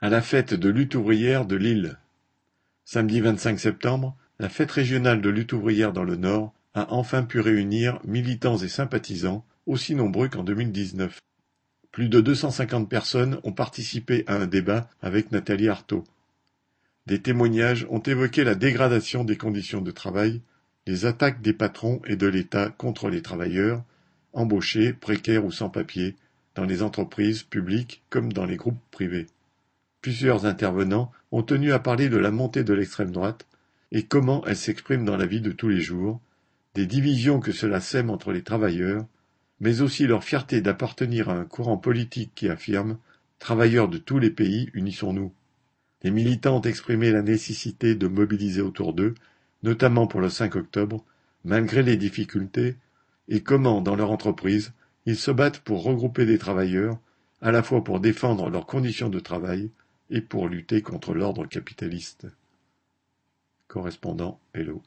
à la fête de lutte ouvrière de Lille. Samedi 25 septembre, la fête régionale de lutte ouvrière dans le Nord a enfin pu réunir militants et sympathisants aussi nombreux qu'en 2019. Plus de 250 personnes ont participé à un débat avec Nathalie Arthaud. Des témoignages ont évoqué la dégradation des conditions de travail, les attaques des patrons et de l'État contre les travailleurs, embauchés, précaires ou sans papier, dans les entreprises publiques comme dans les groupes privés. Plusieurs intervenants ont tenu à parler de la montée de l'extrême droite et comment elle s'exprime dans la vie de tous les jours, des divisions que cela sème entre les travailleurs, mais aussi leur fierté d'appartenir à un courant politique qui affirme Travailleurs de tous les pays, unissons-nous. Les militants ont exprimé la nécessité de mobiliser autour d'eux, notamment pour le 5 octobre, malgré les difficultés, et comment, dans leur entreprise, ils se battent pour regrouper des travailleurs, à la fois pour défendre leurs conditions de travail et pour lutter contre l'ordre capitaliste. Correspondant Hello.